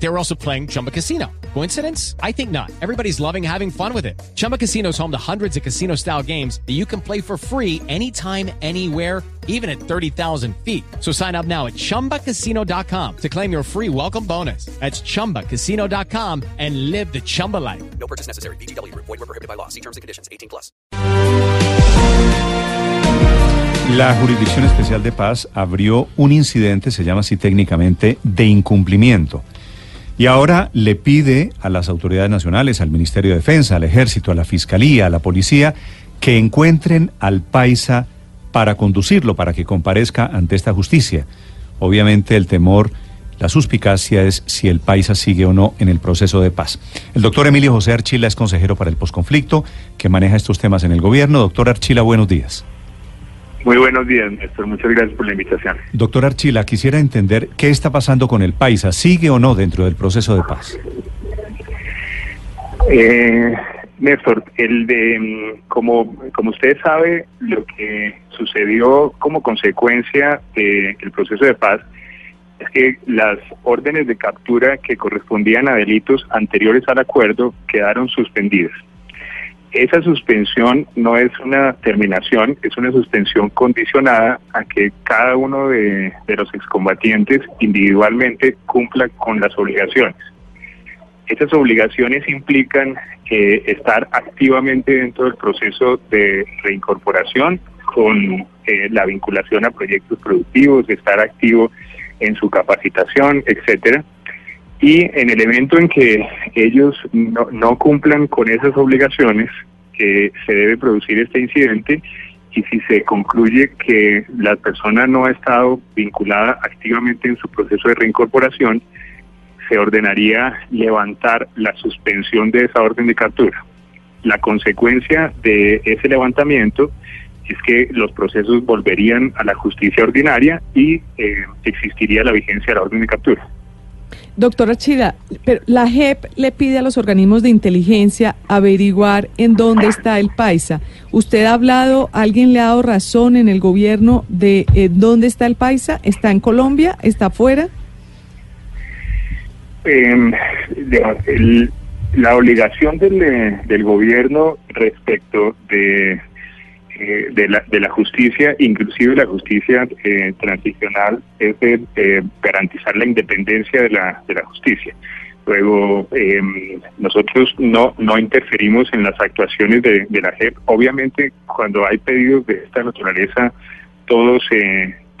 They were also playing Chumba Casino. Coincidence? I think not. Everybody's loving having fun with it. Chumba Casino is home to hundreds of casino style games that you can play for free anytime, anywhere, even at 30,000 feet. So sign up now at chumbacasino.com to claim your free welcome bonus. That's chumbacasino.com and live the Chumba life. No purchase necessary. BGW. Void were prohibited by law. See terms and conditions. 18 plus. La Jurisdicción Especial de Paz abrió un incidente, se llama así técnicamente, de incumplimiento. Y ahora le pide a las autoridades nacionales, al Ministerio de Defensa, al Ejército, a la Fiscalía, a la Policía, que encuentren al paisa para conducirlo, para que comparezca ante esta justicia. Obviamente el temor, la suspicacia es si el paisa sigue o no en el proceso de paz. El doctor Emilio José Archila es consejero para el posconflicto, que maneja estos temas en el gobierno. Doctor Archila, buenos días. Muy buenos días, Néstor. Muchas gracias por la invitación. Doctor Archila, quisiera entender qué está pasando con el paisa. ¿Sigue o no dentro del proceso de paz? Eh, Néstor, el de, mm, como, como usted sabe, lo que sucedió como consecuencia del proceso de paz es que las órdenes de captura que correspondían a delitos anteriores al acuerdo quedaron suspendidas. Esa suspensión no es una terminación, es una suspensión condicionada a que cada uno de, los excombatientes individualmente cumpla con las obligaciones. Esas obligaciones implican eh, estar activamente dentro del proceso de reincorporación con eh, la vinculación a proyectos productivos, estar activo en su capacitación, etcétera. Y en el evento en que ellos no, no cumplan con esas obligaciones, que se debe producir este incidente y si se concluye que la persona no ha estado vinculada activamente en su proceso de reincorporación, se ordenaría levantar la suspensión de esa orden de captura. La consecuencia de ese levantamiento es que los procesos volverían a la justicia ordinaria y eh, existiría la vigencia de la orden de captura. Doctora Chida, pero la JEP le pide a los organismos de inteligencia averiguar en dónde está el paisa. ¿Usted ha hablado, alguien le ha dado razón en el gobierno de eh, dónde está el paisa? ¿Está en Colombia? ¿Está afuera? El, la obligación eh, del gobierno respecto de eh, de, la, de la justicia, inclusive la justicia eh, transicional, es eh, garantizar la independencia de la, de la justicia. Luego, em, nosotros no, no interferimos en las actuaciones de, la JEP. Obviamente, cuando hay pedidos de esta naturaleza, todos,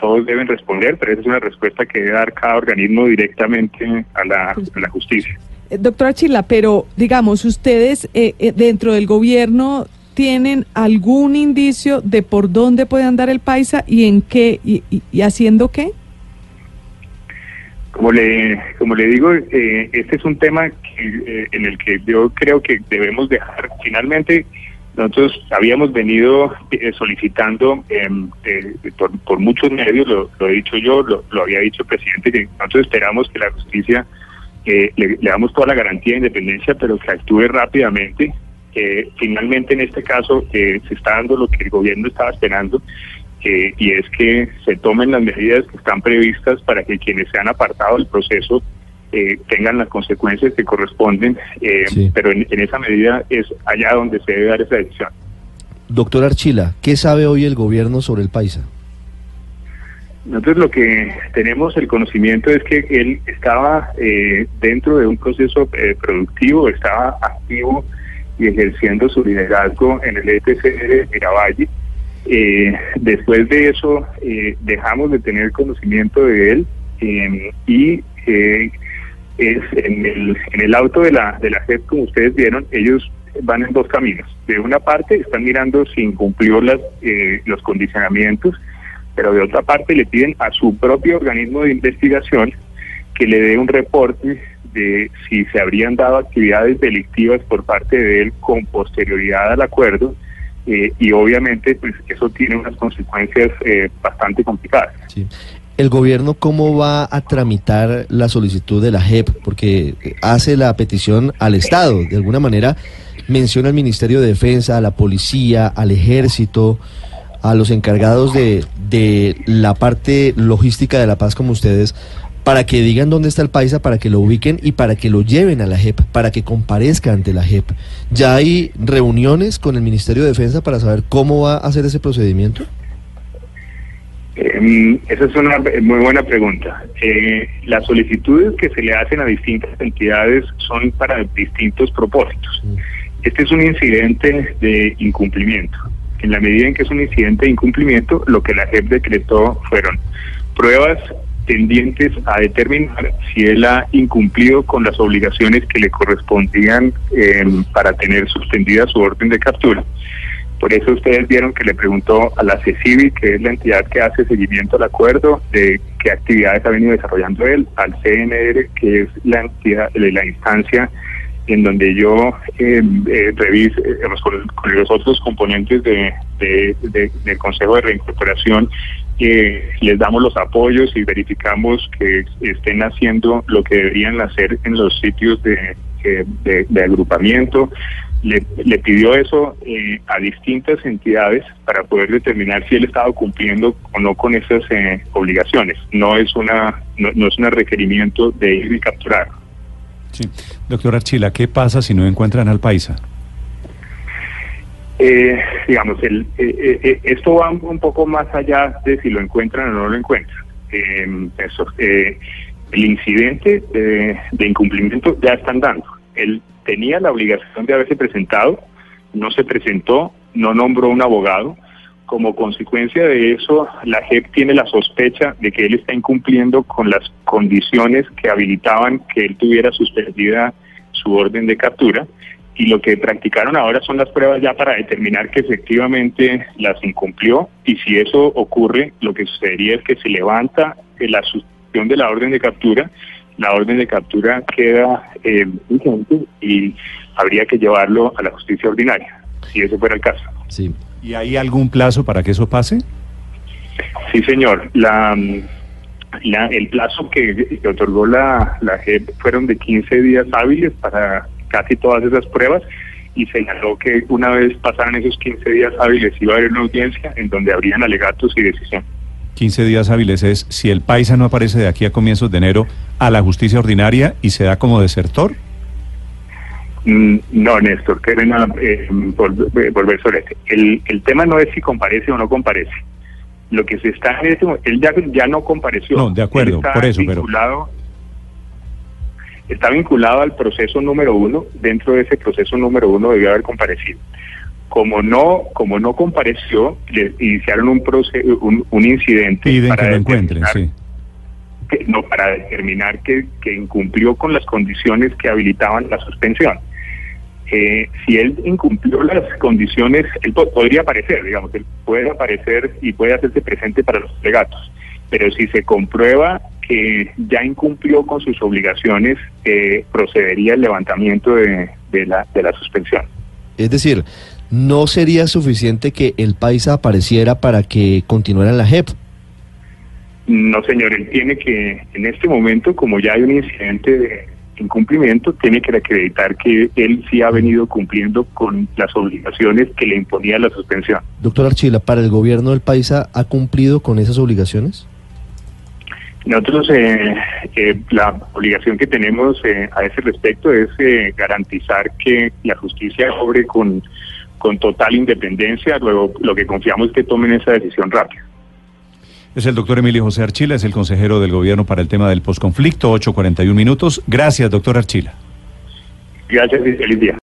todos deben responder, pero esa es una respuesta que debe dar cada organismo directamente a la, a la justicia. Doctora Chila, pero digamos, ustedes dentro del gobierno tienen algún indicio de por dónde puede andar el paisa y en qué y, haciendo qué? Como le, como le digo, eh, este es un tema que, eh, en el que yo creo que debemos dejar. Finalmente, nosotros habíamos venido eh, solicitando em, por, por, muchos medios, lo, he dicho yo, lo, había dicho el presidente, que nosotros esperamos que la justicia le, le damos toda la garantía de independencia, pero que actúe rápidamente eh, finalmente en este caso eh, se está dando lo que el gobierno estaba esperando eh, y es que se tomen las medidas que están previstas para que quienes se han apartado del proceso tengan las consecuencias que corresponden, sí. pero en, en, esa medida es allá donde se debe dar esa decisión. Doctor Archila, ¿qué sabe hoy el gobierno sobre el paisa? Nosotros lo que tenemos el conocimiento es que él estaba dentro de un proceso productivo, estaba activo y ejerciendo su liderazgo en el ETCR de Miravalle. Eh, después de eso eh, dejamos de tener conocimiento de él eh, y es en el, en el auto de la, de la JEP, como ustedes vieron, ellos van en dos caminos. De una parte están mirando si incumplió las, los condicionamientos, pero de otra parte le piden a su propio organismo de investigación que le dé un reporte si se habrían dado actividades delictivas por parte de él con posterioridad al acuerdo eh, y obviamente pues eso tiene unas consecuencias eh, bastante complicadas. ¿El gobierno cómo va a tramitar la solicitud de la JEP? Porque hace la petición al Estado, de alguna manera menciona al Ministerio de Defensa, a la policía, al ejército, a los encargados de, de la parte logística de la paz como ustedes, para que digan dónde está el paisa, para que lo ubiquen y para que lo lleven a la JEP, para que comparezca ante la JEP. ¿Ya hay reuniones con el Ministerio de Defensa para saber cómo va a hacer ese procedimiento? Eh, esa es una muy buena pregunta. Eh, las solicitudes que se le hacen a distintas entidades son para distintos propósitos. Este es un incidente de incumplimiento. En la medida en que es un incidente de incumplimiento, lo que la JEP decretó fueron pruebas tendientes a determinar si él ha incumplido con las obligaciones que le correspondían eh, para tener suspendida su orden de captura. Por eso ustedes vieron que le preguntó a la CECIBI, que es la entidad que hace seguimiento al acuerdo, de qué actividades ha venido desarrollando él, al CNR, que es la entidad, la instancia en donde yo eh, eh, reviso eh, con, los otros componentes de, de, de, del Consejo de Reincorporación, eh, les damos los apoyos y verificamos que estén haciendo lo que deberían hacer en los sitios de, de agrupamiento. Le, pidió eso eh, a distintas entidades para poder determinar si él estaba cumpliendo o no con esas eh, obligaciones. No es una no, no es un requerimiento de ir y capturar. Sí. Doctor Archila, ¿qué pasa si no encuentran al paisa? Eh, digamos, el, eh, eh, esto va un poco más allá de si lo encuentran o no lo encuentran. eso, el incidente de, de, incumplimiento ya están dando. Él tenía la obligación de haberse presentado, no se presentó, no nombró un abogado. Como consecuencia de eso, la JEP tiene la sospecha de que él está incumpliendo con las condiciones que habilitaban que él tuviera suspendida su orden de captura y lo que practicaron ahora son las pruebas ya para determinar que efectivamente las incumplió y si eso ocurre, lo que sucedería es que se levanta la suspensión de la orden de captura, la orden de captura queda eh, vigente y habría que llevarlo a la justicia ordinaria, si ese fuera el caso. Sí. ¿Y hay algún plazo para que eso pase? Sí, señor. La, la el plazo que, que otorgó la, la JEP fueron de 15 días hábiles para casi todas esas pruebas y señaló que una vez pasaran esos 15 días hábiles iba a haber una audiencia en donde habrían alegatos y decisión. 15 días hábiles es si el paisa no aparece de aquí a comienzos de enero a la justicia ordinaria y se da como desertor. Mm, no, Néstor, que eh, volver, volver sobre este. El, el tema no es si comparece o no comparece. Lo que se está en este él ya, ya no compareció. No, de acuerdo, por eso, vinculado, pero está vinculado al proceso número uno. Dentro de ese proceso número uno debió haber comparecido. Como no, como no compareció, le iniciaron un, proceso, un, un incidente para que lo encuentren, sí. Que, no para determinar que, que, incumplió con las condiciones que habilitaban la suspensión. Eh, si él incumplió las condiciones, él po podría aparecer, digamos, él puede aparecer y puede hacerse presente para los legatos. Pero si se comprueba que ya incumplió con sus obligaciones, eh, procedería el levantamiento de, de, la, de la suspensión. Es decir, ¿no sería suficiente que el paisa apareciera para que continuara en la JEP? No, señor, él tiene que, en este momento, como ya hay un incidente de incumplimiento, tiene que acreditar que él sí ha venido cumpliendo con las obligaciones que le imponía la suspensión. Doctor Archila, ¿para el gobierno del paisa ha cumplido con esas obligaciones? Nosotros, eh, eh, la obligación que tenemos eh, a ese respecto es eh, garantizar que la justicia obre con, con total independencia, luego lo que confiamos es que tomen esa decisión rápida. Es el doctor Emilio José Archila, es el consejero del gobierno para el tema del posconflicto, 8.41 minutos. Gracias, doctor Archila. Gracias y feliz día.